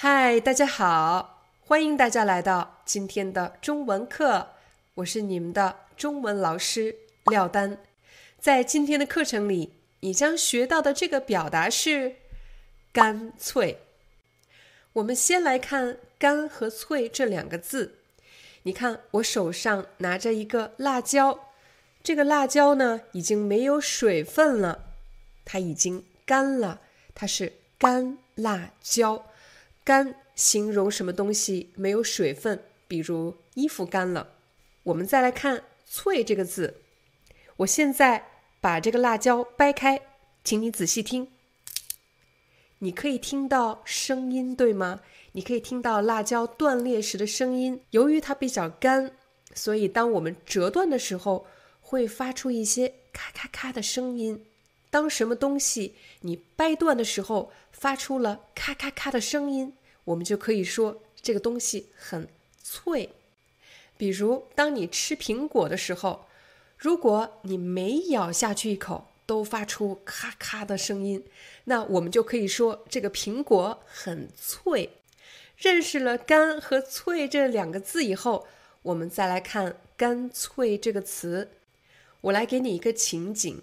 嗨，大家好，欢迎大家来到今天的中文课，我是你们的中文老师廖丹。在今天的课程里，你将学到的这个表达是“干脆”。我们先来看“干”和“脆”这两个字。你看，我手上拿着一个辣椒，这个辣椒呢已经没有水分了，它已经干了，它是干辣椒。干形容什么东西没有水分，比如衣服干了。我们再来看“脆”这个字，我现在把这个辣椒掰开，请你仔细听。你可以听到声音，对吗？你可以听到辣椒断裂时的声音。由于它比较干，所以当我们折断的时候，会发出一些咔咔咔的声音。当什么东西你掰断的时候，发出了咔咔咔的声音。我们就可以说这个东西很脆，比如当你吃苹果的时候，如果你每咬下去一口都发出咔咔的声音，那我们就可以说这个苹果很脆。认识了“干”和“脆”这两个字以后，我们再来看“干脆”这个词。我来给你一个情景：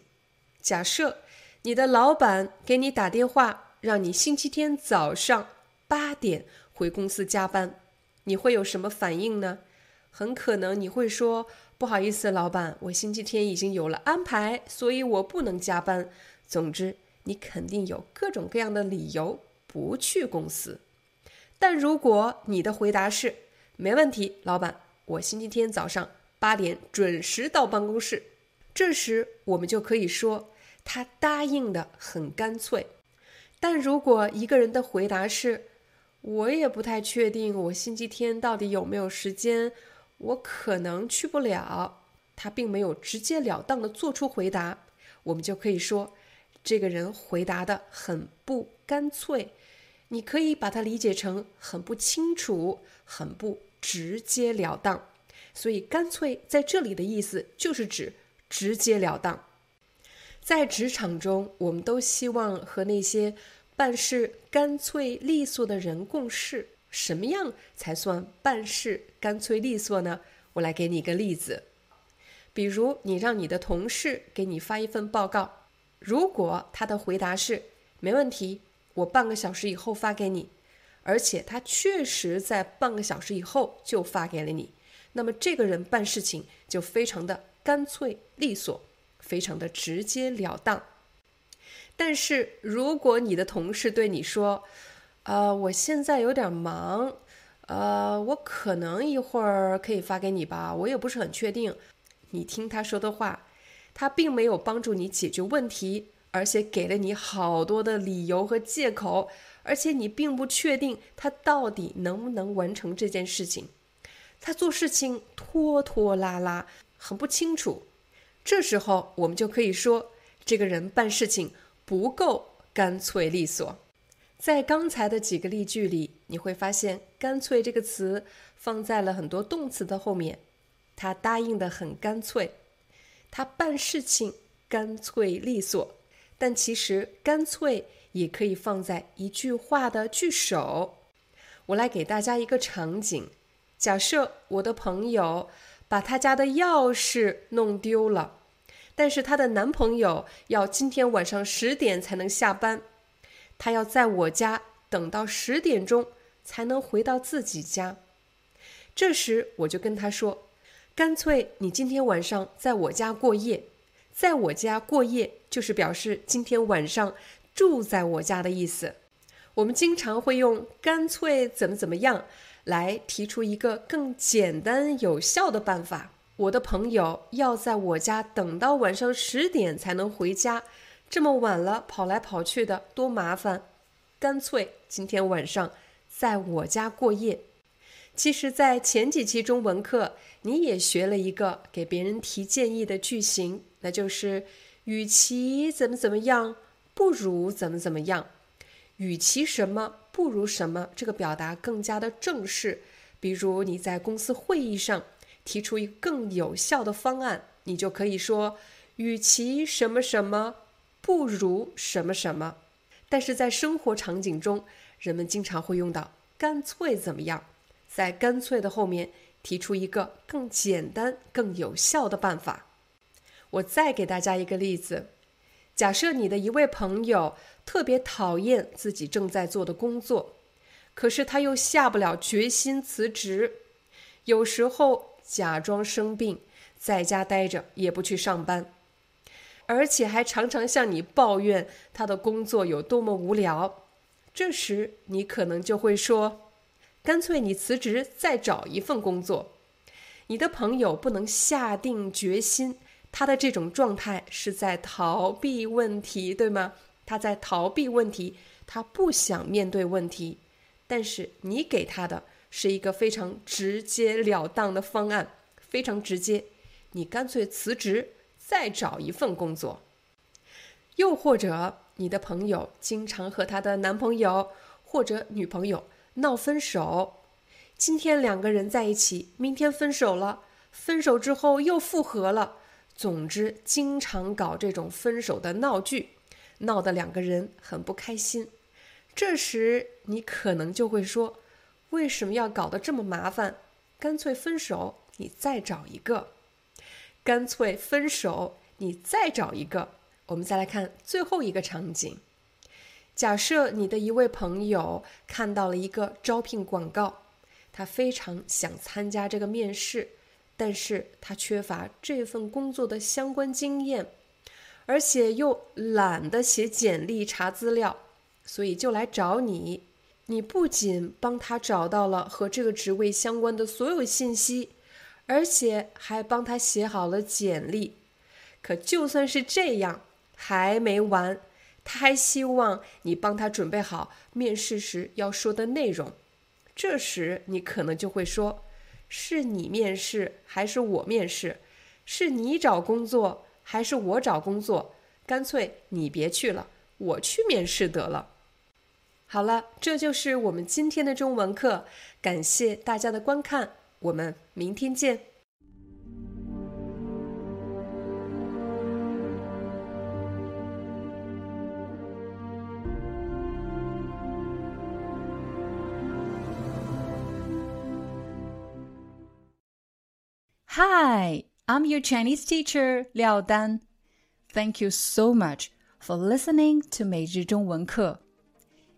假设你的老板给你打电话，让你星期天早上。八点回公司加班，你会有什么反应呢？很可能你会说：“不好意思，老板，我星期天已经有了安排，所以我不能加班。”总之，你肯定有各种各样的理由不去公司。但如果你的回答是“没问题，老板，我星期天早上八点准时到办公室”，这时我们就可以说他答应的很干脆。但如果一个人的回答是，我也不太确定，我星期天到底有没有时间？我可能去不了。他并没有直截了当的做出回答，我们就可以说，这个人回答的很不干脆。你可以把它理解成很不清楚、很不直截了当。所以，干脆在这里的意思就是指直截了当。在职场中，我们都希望和那些。办事干脆利索的人共事，什么样才算办事干脆利索呢？我来给你一个例子，比如你让你的同事给你发一份报告，如果他的回答是没问题，我半个小时以后发给你，而且他确实在半个小时以后就发给了你，那么这个人办事情就非常的干脆利索，非常的直截了当。但是，如果你的同事对你说：“呃，我现在有点忙，呃，我可能一会儿可以发给你吧，我也不是很确定。”你听他说的话，他并没有帮助你解决问题，而且给了你好多的理由和借口，而且你并不确定他到底能不能完成这件事情。他做事情拖拖拉拉，很不清楚。这时候，我们就可以说，这个人办事情。不够干脆利索，在刚才的几个例句里，你会发现“干脆”这个词放在了很多动词的后面。他答应的很干脆，他办事情干脆利索。但其实“干脆”也可以放在一句话的句首。我来给大家一个场景：假设我的朋友把他家的钥匙弄丢了。但是她的男朋友要今天晚上十点才能下班，她要在我家等到十点钟才能回到自己家。这时我就跟她说：“干脆你今天晚上在我家过夜，在我家过夜就是表示今天晚上住在我家的意思。”我们经常会用“干脆怎么怎么样”来提出一个更简单有效的办法。我的朋友要在我家等到晚上十点才能回家，这么晚了跑来跑去的多麻烦，干脆今天晚上在我家过夜。其实，在前几期中文课，你也学了一个给别人提建议的句型，那就是“与其怎么怎么样，不如怎么怎么样”。与其什么不如什么，这个表达更加的正式。比如你在公司会议上提出一个更有效的方案，你就可以说“与其什么什么，不如什么什么”。但是在生活场景中，人们经常会用到“干脆怎么样”。在“干脆”的后面提出一个更简单、更有效的办法。我再给大家一个例子：假设你的一位朋友特别讨厌自己正在做的工作，可是他又下不了决心辞职，有时候假装生病，在家待着也不去上班，而且还常常向你抱怨他的工作有多么无聊。这时你可能就会说。干脆你辞职，再找一份工作。你的朋友不能下定决心，他的这种状态是在逃避问题，对吗？他在逃避问题，他不想面对问题。但是你给他的是一个非常直截了当的方案，非常直接。你干脆辞职，再找一份工作。又或者，你的朋友经常和他的男朋友或者女朋友。闹分手，今天两个人在一起，明天分手了，分手之后又复合了。总之，经常搞这种分手的闹剧，闹得两个人很不开心。这时，你可能就会说：“为什么要搞得这么麻烦？干脆分手，你再找一个。干脆分手，你再找一个。”我们再来看最后一个场景。假设你的一位朋友看到了一个招聘广告，他非常想参加这个面试，但是他缺乏这份工作的相关经验，而且又懒得写简历查资料，所以就来找你。你不仅帮他找到了和这个职位相关的所有信息，而且还帮他写好了简历。可就算是这样，还没完。他还希望你帮他准备好面试时要说的内容，这时你可能就会说：“是你面试还是我面试？是你找工作还是我找工作？干脆你别去了，我去面试得了。”好了，这就是我们今天的中文课，感谢大家的观看，我们明天见。Hi, I'm your Chinese teacher, Liao Dan. Thank you so much for listening to 每日中文课.